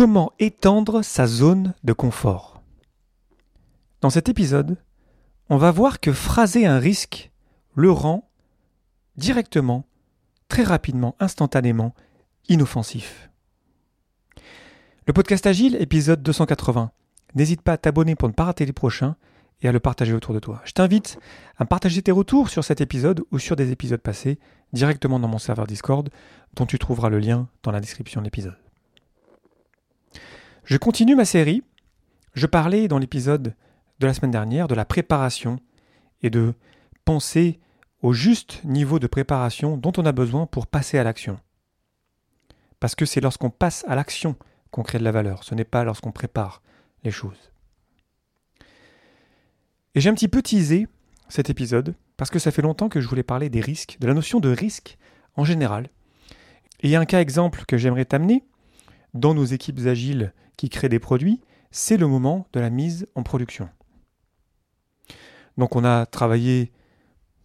Comment étendre sa zone de confort Dans cet épisode, on va voir que phraser un risque le rend directement, très rapidement, instantanément, inoffensif. Le podcast Agile, épisode 280. N'hésite pas à t'abonner pour ne pas rater les prochains et à le partager autour de toi. Je t'invite à partager tes retours sur cet épisode ou sur des épisodes passés directement dans mon serveur Discord, dont tu trouveras le lien dans la description de l'épisode. Je continue ma série. Je parlais dans l'épisode de la semaine dernière de la préparation et de penser au juste niveau de préparation dont on a besoin pour passer à l'action. Parce que c'est lorsqu'on passe à l'action qu'on crée de la valeur, ce n'est pas lorsqu'on prépare les choses. Et j'ai un petit peu teasé cet épisode parce que ça fait longtemps que je voulais parler des risques, de la notion de risque en général. Et il y a un cas exemple que j'aimerais t'amener dans nos équipes agiles qui créent des produits, c'est le moment de la mise en production. Donc on a travaillé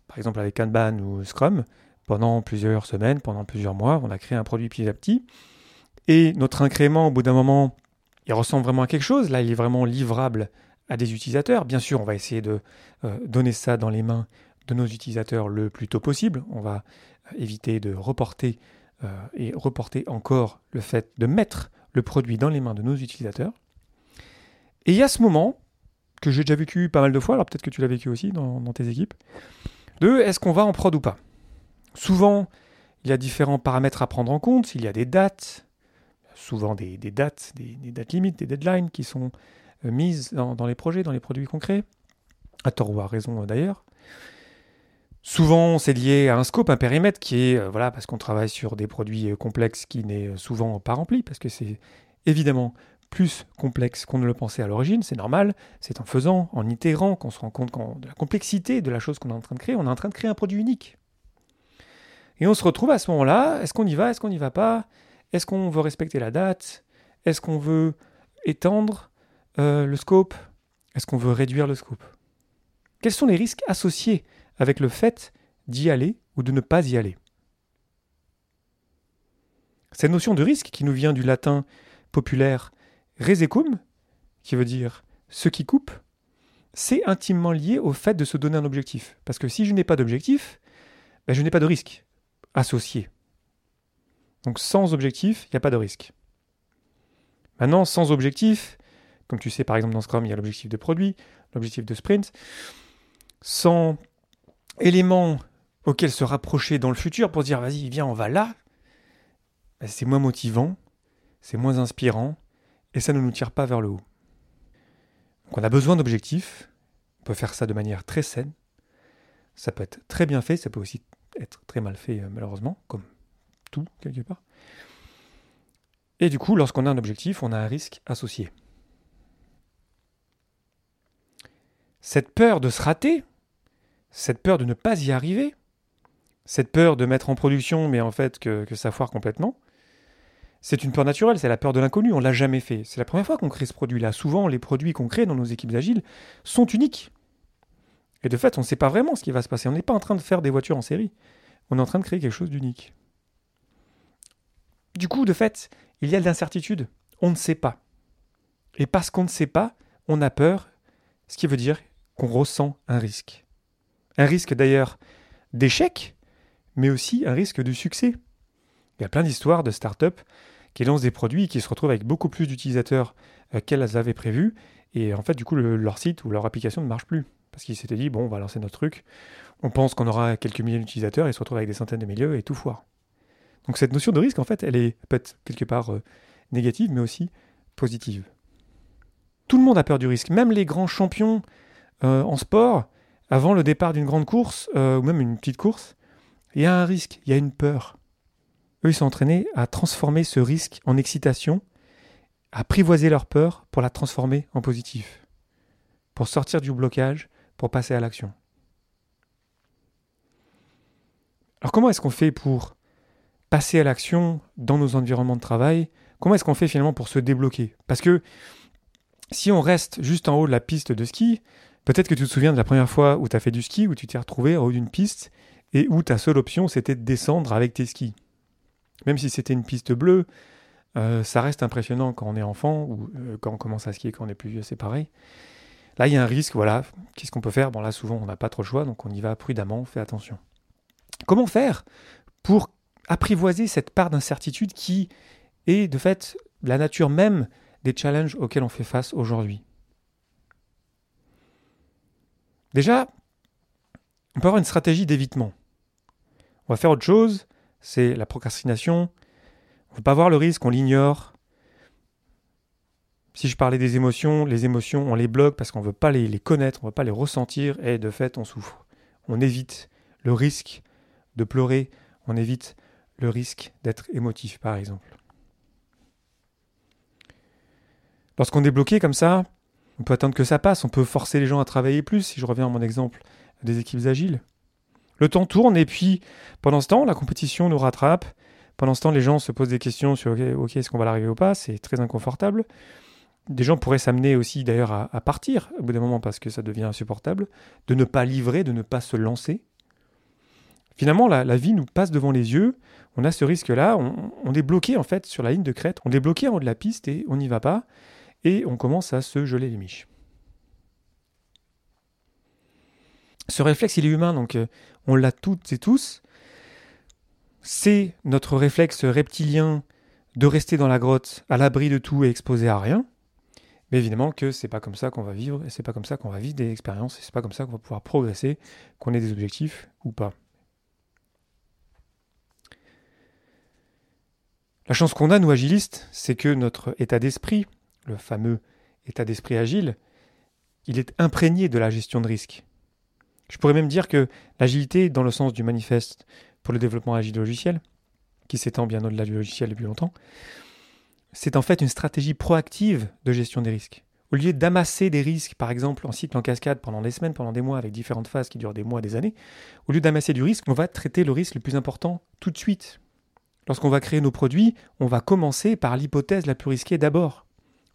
par exemple avec Kanban ou Scrum pendant plusieurs semaines, pendant plusieurs mois, on a créé un produit petit à petit. Et notre incrément, au bout d'un moment, il ressemble vraiment à quelque chose. Là, il est vraiment livrable à des utilisateurs. Bien sûr, on va essayer de euh, donner ça dans les mains de nos utilisateurs le plus tôt possible. On va euh, éviter de reporter euh, et reporter encore le fait de mettre le produit dans les mains de nos utilisateurs. Et il y a ce moment, que j'ai déjà vécu pas mal de fois, alors peut-être que tu l'as vécu aussi dans, tes équipes, de est-ce qu'on va en prod ou pas? Souvent, il y a différents paramètres à prendre en compte. Il y a des dates, souvent des, dates, des, dates limites, des deadlines qui sont euh, mises dans, les projets, dans les produits concrets, à tort ou à raison euh, d'ailleurs. Souvent, c'est lié à un scope, un périmètre qui est, euh, voilà, parce qu'on travaille sur des produits complexes qui n'est souvent pas rempli, parce que c'est évidemment plus complexe qu'on ne le pensait à l'origine, c'est normal, c'est en faisant, en itérant, qu'on se rend compte de la complexité de la chose qu'on est en train de créer, on est en train de créer un produit unique. Et on se retrouve à ce moment-là, est-ce qu'on y va, est-ce qu'on n'y va pas Est-ce qu'on veut respecter la date Est-ce qu'on veut étendre euh, le scope Est-ce qu'on veut réduire le scope? Quels sont les risques associés avec le fait d'y aller ou de ne pas y aller Cette notion de risque qui nous vient du latin populaire resecum, qui veut dire ce qui coupe, c'est intimement lié au fait de se donner un objectif. Parce que si je n'ai pas d'objectif, ben je n'ai pas de risque associé. Donc sans objectif, il n'y a pas de risque. Maintenant, sans objectif, comme tu sais par exemple dans Scrum, il y a l'objectif de produit, l'objectif de sprint, sans éléments auxquels se rapprocher dans le futur pour dire vas-y, viens, on va là, ben, c'est moins motivant, c'est moins inspirant, et ça ne nous tire pas vers le haut. Donc on a besoin d'objectifs, on peut faire ça de manière très saine, ça peut être très bien fait, ça peut aussi être très mal fait euh, malheureusement, comme tout quelque part. Et du coup, lorsqu'on a un objectif, on a un risque associé. Cette peur de se rater, cette peur de ne pas y arriver, cette peur de mettre en production mais en fait que, ça foire complètement, c'est une peur naturelle, c'est la peur de l'inconnu, on l'a jamais fait. C'est la première fois qu'on crée ce produit-là. Souvent, les produits qu'on crée dans nos équipes agiles sont uniques. Et de fait, on ne sait pas vraiment ce qui va se passer. On n'est pas en train de faire des voitures en série. On est en train de créer quelque chose d'unique. Du coup, de fait, il y a de l'incertitude. On ne sait pas. Et parce qu'on ne sait pas, on a peur, ce qui veut dire qu'on ressent un risque. Un risque d'ailleurs d'échec, mais aussi un risque de succès. Il y a plein d'histoires de start-up qui lancent des produits et qui se retrouvent avec beaucoup plus d'utilisateurs euh, qu'elles avaient prévu. Et en fait, du coup, leur site ou leur application ne marche plus. Parce qu'ils s'étaient dit, bon, on va lancer notre truc. On pense qu'on aura quelques milliers d'utilisateurs et se retrouve avec des centaines de milliers et tout foire. Donc cette notion de risque, en fait, elle est peut-être quelque part euh, négative, mais aussi positive. Tout le monde a peur du risque. Même les grands champions euh, en sport, avant le départ d'une grande course, ou même une petite course, il y a un risque, il y a une peur. Eux, ils sont entraînés à transformer ce risque en excitation, à apprivoiser leur peur pour la transformer en positif, pour sortir du blocage, pour passer à l'action. Alors comment est-ce qu'on fait pour passer à l'action dans nos environnements de travail? Comment est-ce qu'on fait finalement pour se débloquer? Parce que si on reste juste en haut de la piste de ski, peut-être que tu te souviens de la première fois où tu as fait du ski, où tu t'es retrouvé en haut d'une piste et où ta seule option c'était de descendre avec tes skis même si c'était une piste bleue, euh, ça reste impressionnant quand on est enfant ou euh, quand on commence à skier quand on est plus vieux, c'est pareil. Là, il y a un risque, voilà. Qu'est-ce qu'on peut faire? Bon, là, souvent, on n'a pas trop le choix, donc on y va prudemment, on fait attention. Comment faire pour apprivoiser cette part d'incertitude qui est, de fait, la nature même des challenges auxquels on fait face aujourd'hui? Déjà, on peut avoir une stratégie d'évitement. On va faire autre chose, c'est la procrastination. On ne veut pas voir le risque, on l'ignore. Si je parlais des émotions, les émotions, on les bloque parce qu'on ne veut pas les, connaître, on ne veut pas les ressentir, et de fait, on souffre. On évite le risque de pleurer, on évite le risque d'être émotif, par exemple. Lorsqu'on est bloqué comme ça, on peut attendre que ça passe, on peut forcer les gens à travailler plus, si je reviens à mon exemple des équipes agiles. Le temps tourne et puis pendant ce temps, la compétition nous rattrape. Pendant ce temps, les gens se posent des questions sur OK, est-ce qu'on va l'arriver ou pas? C'est très inconfortable. Des gens pourraient s'amener aussi d'ailleurs à, partir au bout d'un moment parce que ça devient insupportable, de ne pas livrer, de ne pas se lancer. Finalement, la, vie nous passe devant les yeux. On a ce risque-là. On, on, est bloqué en fait sur la ligne de crête. On est bloqué en haut de la piste et on n'y va pas et on commence à se geler les miches. Ce réflexe, il est humain, donc euh, on l'a toutes et tous. C'est notre réflexe reptilien de rester dans la grotte, à l'abri de tout et exposé à rien. Mais évidemment que c'est pas comme ça qu'on va vivre, et c'est pas comme ça qu'on va vivre des expériences, et c'est pas comme ça qu'on va pouvoir progresser, qu'on ait des objectifs ou pas. La chance qu'on a, nous agilistes, c'est que notre état d'esprit, le fameux état d'esprit agile, il est imprégné de la gestion de risque. Je pourrais même dire que l'agilité, dans le sens du manifeste pour le développement agile logiciel, qui s'étend bien au-delà du logiciel depuis longtemps, c'est en fait une stratégie proactive de gestion des risques. Au lieu d'amasser des risques, par exemple en cycle en cascade pendant des semaines, pendant des mois, avec différentes phases qui durent des mois, des années, au lieu d'amasser du risque, on va traiter le risque le plus important tout de suite. Lorsqu'on va créer nos produits, on va commencer par l'hypothèse la plus risquée d'abord.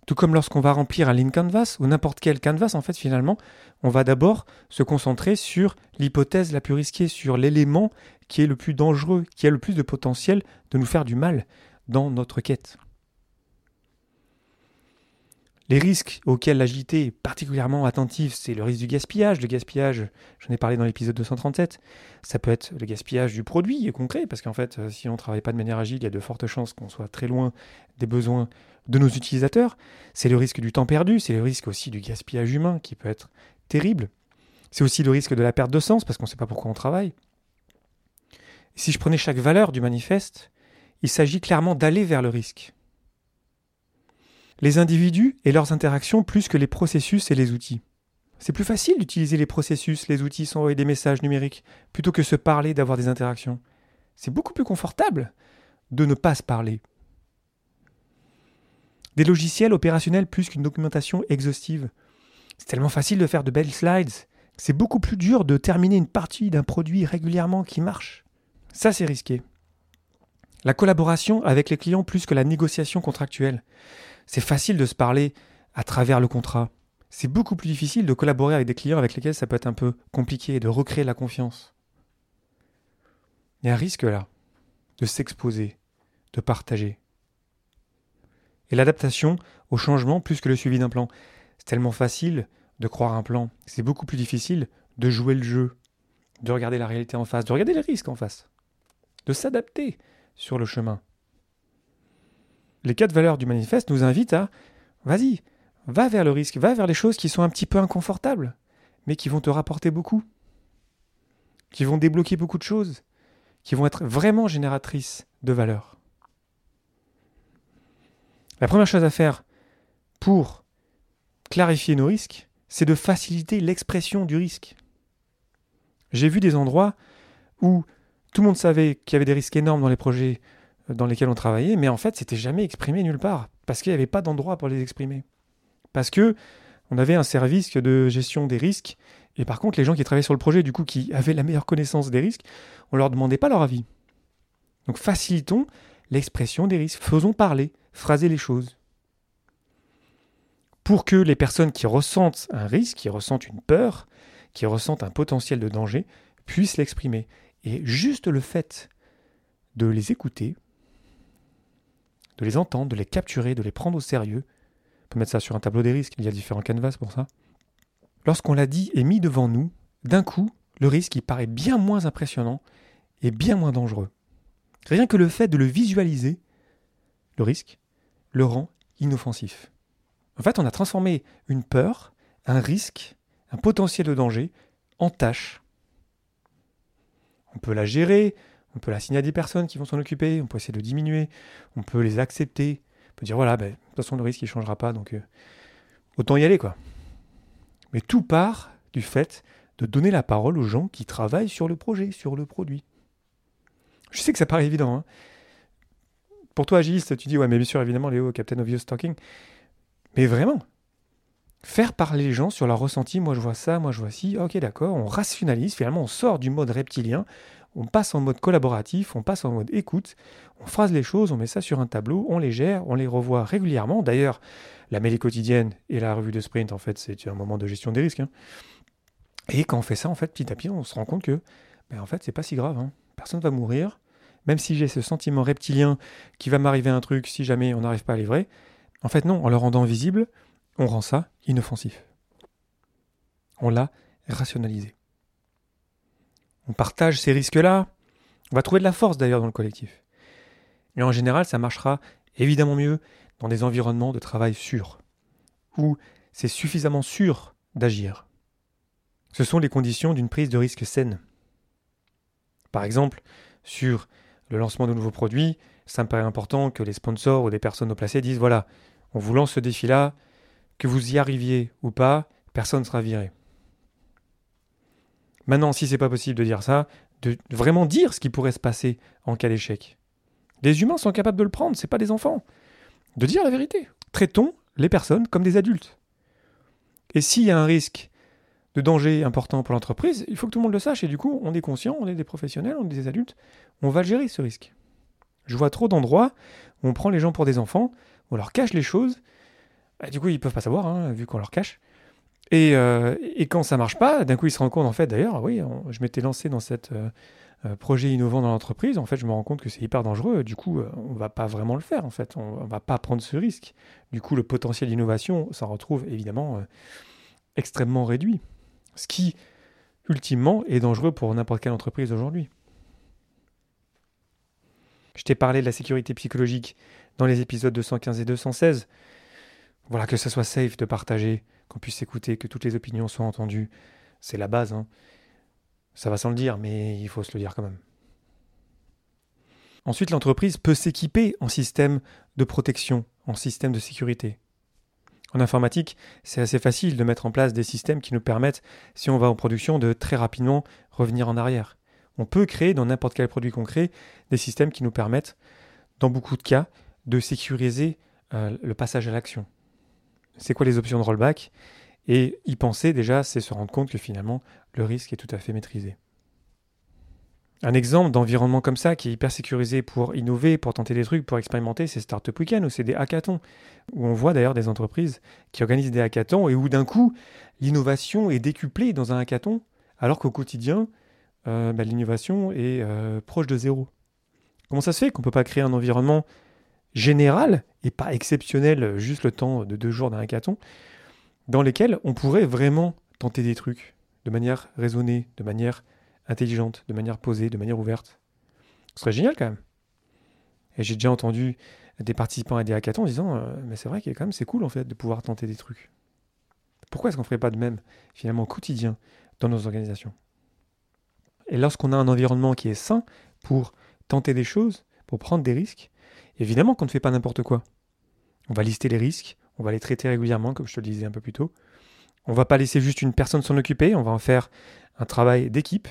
Tout comme lorsqu'on va remplir un lean canvas ou n'importe quel canvas, en fait, finalement, on va d'abord se concentrer sur l'hypothèse la plus risquée, sur l'élément qui est le plus dangereux, qui a le plus de potentiel de nous faire du mal dans notre quête. Les risques auxquels l'agilité est particulièrement attentive, c'est le risque du gaspillage. Le gaspillage, j'en ai parlé dans l'épisode 237, ça peut être le gaspillage du produit concret, parce qu'en fait, si on ne travaille pas de manière agile, il y a de fortes chances qu'on soit très loin des besoins de nos utilisateurs. C'est le risque du temps perdu, c'est le risque aussi du gaspillage humain qui peut être terrible. C'est aussi le risque de la perte de sens, parce qu'on ne sait pas pourquoi on travaille. si je prenais chaque valeur du manifeste, il s'agit clairement d'aller vers le risque les individus et leurs interactions plus que les processus et les outils. C'est plus facile d'utiliser les processus, les outils sans envoyer des messages numériques, plutôt que se parler, d'avoir des interactions. C'est beaucoup plus confortable de ne pas se parler. Des logiciels opérationnels plus qu'une documentation exhaustive. C'est tellement facile de faire de belles slides. C'est beaucoup plus dur de terminer une partie d'un produit régulièrement qui marche. Ça, c'est risqué. La collaboration avec les clients plus que la négociation contractuelle. C'est facile de se parler à travers le contrat. C'est beaucoup plus difficile de collaborer avec des clients avec lesquels ça peut être un peu compliqué, de recréer la confiance. Il y a un risque là, de s'exposer, de partager. Et l'adaptation au changement plus que le suivi d'un plan. C'est tellement facile de croire un plan. C'est beaucoup plus difficile de jouer le jeu, de regarder la réalité en face, de regarder les risques en face, de s'adapter sur le chemin les quatre valeurs du manifeste nous invitent à vas-y, va vers le risque, va vers les choses qui sont un petit peu inconfortables, mais qui vont te rapporter beaucoup, qui vont débloquer beaucoup de choses, qui vont être vraiment génératrices de valeur. La première chose à faire pour clarifier nos risques, c'est de faciliter l'expression du risque. J'ai vu des endroits où tout le monde savait qu'il y avait des risques énormes dans les projets dans lesquels on travaillait, mais en fait, c'était jamais exprimé nulle part, parce qu'il n'y avait pas d'endroit pour les exprimer. Parce que on avait un service de gestion des risques, et par contre, les gens qui travaillaient sur le projet, du coup, qui avaient la meilleure connaissance des risques, on leur demandait pas leur avis. Donc facilitons l'expression des risques, faisons parler, phraser les choses. Pour que les personnes qui ressentent un risque, qui ressentent une peur, qui ressentent un potentiel de danger, puissent l'exprimer. Et juste le fait de les écouter, de les entendre, de les capturer, de les prendre au sérieux. On peut mettre ça sur un tableau des risques, il y a différents canevas pour ça. Lorsqu'on l'a dit et mis devant nous, d'un coup, le risque il paraît bien moins impressionnant et bien moins dangereux. Rien que le fait de le visualiser, le risque, le rend inoffensif. En fait, on a transformé une peur, un risque, un potentiel de danger en tâche. On peut la gérer, on peut l'assigner à des personnes qui vont s'en occuper, on peut essayer de diminuer, on peut les accepter, on peut dire voilà, ben, de toute façon le risque ne changera pas, donc euh, autant y aller quoi. Mais tout part du fait de donner la parole aux gens qui travaillent sur le projet, sur le produit. Je sais que ça paraît évident. Hein. Pour toi, agiliste, tu dis ouais, mais bien sûr, évidemment, Léo, Captain Obvious Talking. Mais vraiment, faire parler les gens sur leur ressenti, moi je vois ça, moi je vois ci, ok d'accord, on rationalise, finalement on sort du mode reptilien, on passe en mode collaboratif, on passe en mode écoute, on phrase les choses, on met ça sur un tableau, on les gère, on les revoit régulièrement. D'ailleurs, la mêlée quotidienne et la revue de sprint, en fait, c'est un moment de gestion des risques. Hein. Et quand on fait ça, en fait, petit à petit, on se rend compte que, ben, en fait, c'est pas si grave. Hein. Personne va mourir. Même si j'ai ce sentiment reptilien qui va m'arriver un truc si jamais on n'arrive pas à livrer, en fait, non, en le rendant visible, on rend ça inoffensif. On l'a rationalisé on partage ces risques-là. On va trouver de la force d'ailleurs dans le collectif. Et en général, ça marchera évidemment mieux dans des environnements de travail sûrs, où c'est suffisamment sûr d'agir. Ce sont les conditions d'une prise de risque saine. Par exemple, sur le lancement de nouveaux produits, ça me paraît important que les sponsors ou des personnes au placé disent voilà, on vous lance ce défi-là, que vous y arriviez ou pas, personne ne sera viré. Maintenant, si c'est pas possible de dire ça, de vraiment dire ce qui pourrait se passer en cas d'échec. Les humains sont capables de le prendre, c'est pas des enfants. De dire la vérité. Traitons les personnes comme des adultes. Et s'il y a un risque de danger important pour l'entreprise, il faut que tout le monde le sache. Et du coup, on est conscient, on est des professionnels, on est des adultes, on va gérer ce risque. Je vois trop d'endroits où on prend les gens pour des enfants, on leur cache les choses. Bah, du coup, ils peuvent pas savoir, hein, vu qu'on leur cache. Euh, et, quand ça marche pas, d'un coup, il se rend compte, en fait, d'ailleurs, oui, je m'étais lancé dans ce euh, euh, projet innovant dans l'entreprise. En fait, je me rends compte que c'est hyper dangereux. Du coup, on va pas vraiment le faire. En fait, on, ne va pas prendre ce risque. Du coup, le potentiel d'innovation s'en retrouve évidemment extrêmement réduit. Ce qui, ultimement, est dangereux pour n'importe quelle entreprise aujourd'hui. Je t'ai parlé de la sécurité psychologique dans les épisodes 215 et 216. Voilà, que ce soit safe de partager qu'on puisse écouter, que toutes les opinions soient entendues. C'est la base. Hein. Ça va sans le dire, mais il faut se le dire quand même. Ensuite, l'entreprise peut s'équiper en système de protection, en système de sécurité. En informatique, c'est assez facile de mettre en place des systèmes qui nous permettent, si on va en production, de très rapidement revenir en arrière. On peut créer dans n'importe quel produit concret des systèmes qui nous permettent, dans beaucoup de cas, de sécuriser euh, le passage à l'action c'est quoi les options de rollback? Et y penser déjà, c'est se rendre compte que finalement, le risque est tout à fait maîtrisé. Un exemple d'environnement comme ça, qui est hyper sécurisé pour innover, pour tenter des trucs, pour expérimenter, c'est Startup Weekend, ou c'est des hackathons, où on voit d'ailleurs des entreprises qui organisent des hackathons et où d'un coup, l'innovation est décuplée dans un hackathon, alors qu'au quotidien, euh, bah, l'innovation est euh, proche de zéro. Comment ça se fait qu'on ne peut pas créer un environnement général et pas exceptionnel, juste le temps de deux jours d'un hackathon, dans lesquels on pourrait vraiment tenter des trucs de manière raisonnée, de manière intelligente, de manière posée, de manière ouverte. Ce serait génial quand même. Et j'ai déjà entendu des participants à des hackathons disant euh, Mais c'est vrai qu'il quand même c'est cool en fait de pouvoir tenter des trucs. Pourquoi est-ce qu'on ne ferait pas de même finalement au quotidien dans nos organisations? Et lorsqu'on a un environnement qui est sain pour tenter des choses, pour prendre des risques, Évidemment qu'on ne fait pas n'importe quoi. On va lister les risques, on va les traiter régulièrement, comme je te le disais un peu plus tôt. On va pas laisser juste une personne s'en occuper, on va en faire un travail d'équipe.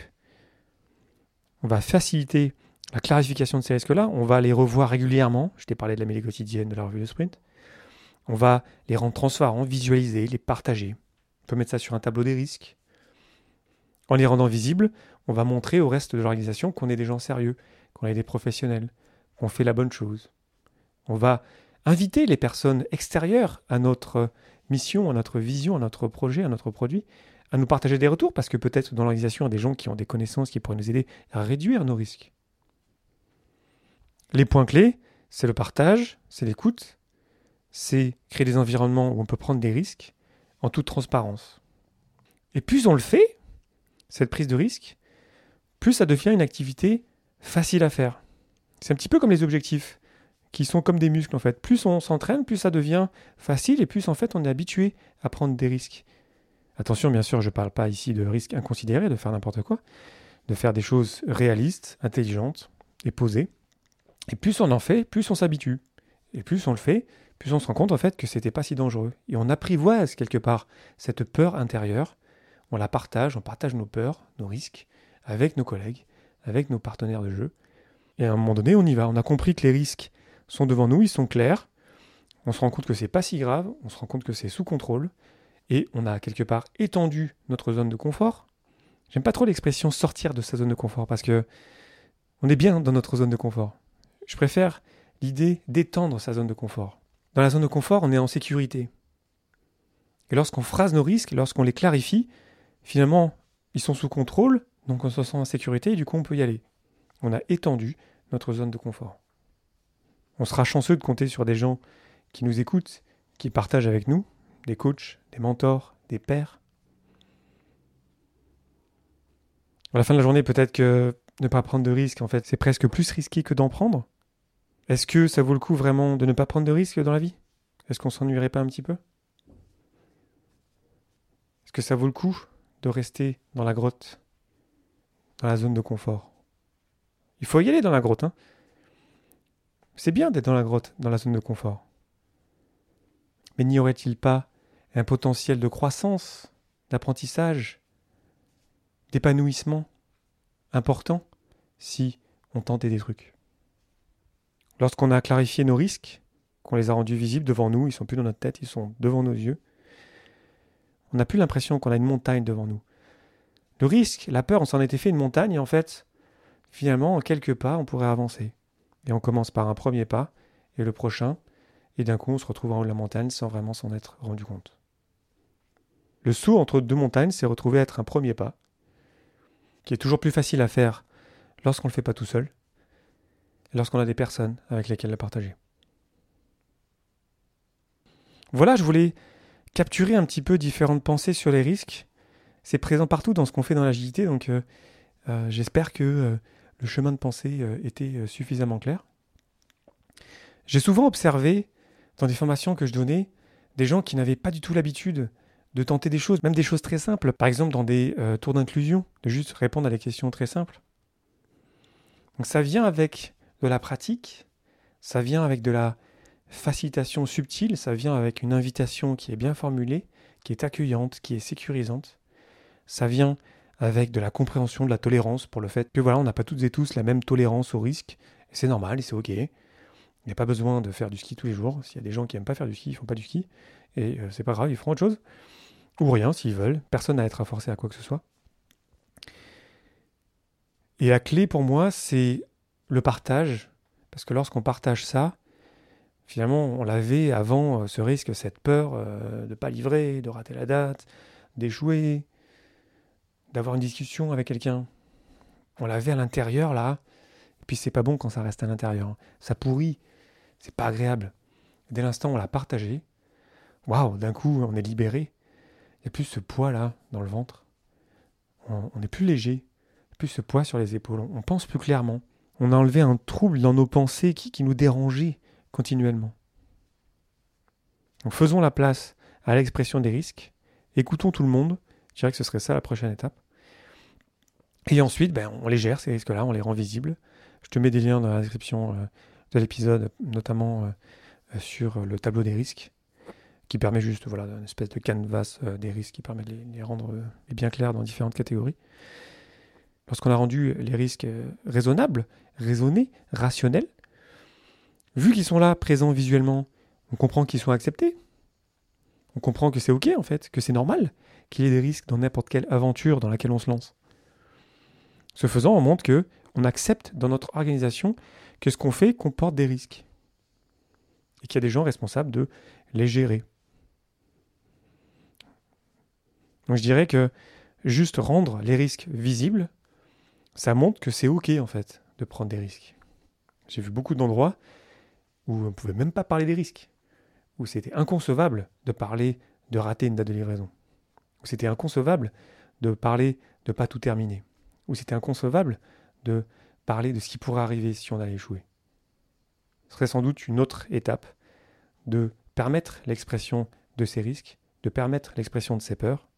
On va faciliter la clarification de ces risques-là, on va les revoir régulièrement. Je t'ai parlé de la mêlée quotidienne, de la revue de sprint. On va les rendre transparents, visualiser, les partager. On peut mettre ça sur un tableau des risques. En les rendant visibles, on va montrer au reste de l'organisation qu'on est des gens sérieux, qu'on est des professionnels, qu'on fait la bonne chose. On va inviter les personnes extérieures à notre mission, à notre vision, à notre projet, à notre produit, à nous partager des retours, parce que peut-être dans l'organisation, il y a des gens qui ont des connaissances qui pourraient nous aider à réduire nos risques. Les points clés, c'est le partage, c'est l'écoute, c'est créer des environnements où on peut prendre des risques en toute transparence. Et plus on le fait, cette prise de risque, plus ça devient une activité facile à faire. C'est un petit peu comme les objectifs, qui sont comme des muscles en fait. Plus on s'entraîne, plus ça devient facile et plus en fait on est habitué à prendre des risques. Attention, bien sûr, je ne parle pas ici de risques inconsidérés, de faire n'importe quoi, de faire des choses réalistes, intelligentes et posées. Et plus on en fait, plus on s'habitue. Et plus on le fait, plus on se rend compte en fait que c'était pas si dangereux. Et on apprivoise quelque part cette peur intérieure. On la partage, on partage nos peurs, nos risques avec nos collègues, avec nos partenaires de jeu. Et à un moment donné, on y va. On a compris que les risques sont devant nous, ils sont clairs. On se rend compte que c'est pas si grave, on se rend compte que c'est sous contrôle. Et on a quelque part étendu notre zone de confort. J'aime pas trop l'expression sortir de sa zone de confort parce que on est bien dans notre zone de confort. Je préfère l'idée d'étendre sa zone de confort. Dans la zone de confort, on est en sécurité. Et lorsqu'on phrase nos risques, lorsqu'on les clarifie, finalement, ils sont sous contrôle, donc on se sent en sécurité et du coup on peut y aller. On a étendu notre zone de confort. On sera chanceux de compter sur des gens qui nous écoutent, qui partagent avec nous, des coachs, des mentors, des pères. À la fin de la journée, peut-être que ne pas prendre de risques, en fait, c'est presque plus risqué que d'en prendre. Est-ce que ça vaut le coup vraiment de ne pas prendre de risques dans la vie? Est-ce qu'on s'ennuierait pas un petit peu? Est-ce que ça vaut le coup de rester dans la grotte, dans la zone de confort? Il faut y aller dans la grotte. Hein C'est bien d'être dans la grotte, dans la zone de confort. Mais n'y aurait-il pas un potentiel de croissance, d'apprentissage, d'épanouissement important si on tentait des trucs Lorsqu'on a clarifié nos risques, qu'on les a rendus visibles devant nous, ils sont plus dans notre tête, ils sont devant nos yeux, on n'a plus l'impression qu'on a une montagne devant nous. Le risque, la peur, on s'en était fait une montagne et en fait, finalement, en quelques pas, on pourrait avancer. Et on commence par un premier pas et le prochain, et d'un coup on se retrouve en haut de la montagne sans vraiment s'en être rendu compte. Le saut entre deux montagnes s'est retrouvé être un premier pas, qui est toujours plus facile à faire lorsqu'on ne le fait pas tout seul, lorsqu'on a des personnes avec lesquelles le partager. Voilà, je voulais capturer un petit peu différentes pensées sur les risques. C'est présent partout dans ce qu'on fait dans l'agilité, donc euh, euh, j'espère que euh, le chemin de pensée était suffisamment clair. J'ai souvent observé dans des formations que je donnais des gens qui n'avaient pas du tout l'habitude de tenter des choses, même des choses très simples, par exemple dans des tours d'inclusion, de juste répondre à des questions très simples. Donc ça vient avec de la pratique, ça vient avec de la facilitation subtile, ça vient avec une invitation qui est bien formulée, qui est accueillante, qui est sécurisante. Ça vient avec de la compréhension, de la tolérance pour le fait que voilà, on n'a pas toutes et tous la même tolérance au risque. C'est normal et c'est ok. Il n'y a pas besoin de faire du ski tous les jours. S'il y a des gens qui n'aiment pas faire du ski, ils font pas du ski. Et euh, c'est pas grave, ils feront autre chose. Ou rien s'ils veulent. Personne n'a à être forcé à quoi que ce soit. Et la clé pour moi, c'est le partage, parce que lorsqu'on partage ça, finalement, on l'avait avant euh, ce risque, cette peur euh, de ne pas livrer, de rater la date, d'échouer, d'avoir une discussion avec quelqu'un. On l'avait à l'intérieur, là, et puis c'est pas bon quand ça reste à l'intérieur. Ça pourrit, c'est pas agréable. Dès l'instant où on l'a partagé, waouh, d'un coup, on est libéré. Plus ce poids-là dans le ventre. On, est plus léger, plus ce poids sur les épaules. on pense plus clairement on a enlevé un trouble dans nos pensées qui, nous dérangeait continuellement. Donc faisons la place à l'expression des risques, écoutons tout le monde, je dirais que ce serait ça la prochaine étape. Et ensuite, ben, on les gère, ces risques-là, on les rend visibles. Je te mets des liens dans la description euh, de l'épisode, notamment euh, euh, sur le tableau des risques, qui permet juste voilà, une espèce de canvas des risques qui permet de les rendre bien clairs dans différentes catégories. Lorsqu'on a rendu les risques raisonnables, raisonnés, rationnels, vu qu'ils sont là, présents visuellement, on comprend qu'ils sont acceptés. On comprend que c'est OK en fait, que c'est normal qu'il y ait des risques dans n'importe quelle aventure dans laquelle on se lance. Ce faisant, on montre que on accepte dans notre organisation que ce qu'on fait comporte des risques et qu'il y a des gens responsables de les gérer. Donc je dirais que juste rendre les risques visibles, ça montre que c'est OK en fait de prendre des risques. J'ai vu beaucoup d'endroits où on ne pouvait même pas parler des risques, où c'était inconcevable de parler de rater une date de livraison, où c'était inconcevable de parler de pas tout terminer, où c'était inconcevable de parler de ce qui pourrait arriver si on allait échouer. Ce serait sans doute une autre étape de permettre l'expression de ces risques, de permettre l'expression de ces peurs,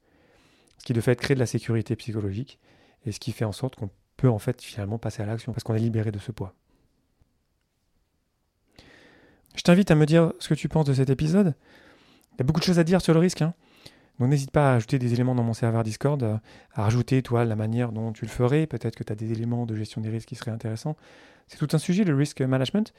ce qui de fait crée de la sécurité psychologique et ce qui fait en sorte qu'on peut en fait finalement passer à l'action parce qu'on est libéré de ce poids. Je t'invite à me dire ce que tu penses de cet épisode. Il y a beaucoup de choses à dire sur le risque. Hein. Donc n'hésite pas à ajouter des éléments dans mon serveur Discord, euh, à rajouter toi la manière dont tu le ferais. Peut-être que tu as des éléments de gestion des risques qui seraient intéressants. C'est tout un sujet, le risk management.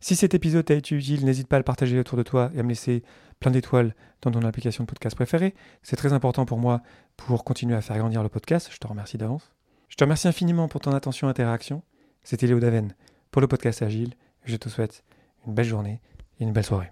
Si cet épisode t'a été utile, n'hésite pas à le partager autour de toi et à me laisser plein d'étoiles dans ton application de podcast préférée. C'est très important pour moi pour continuer à faire grandir le podcast. Je te remercie d'avance. Je te remercie infiniment pour ton attention et interaction. C'était Léo Daven pour le podcast Agile. Je te souhaite une belle journée et une belle soirée.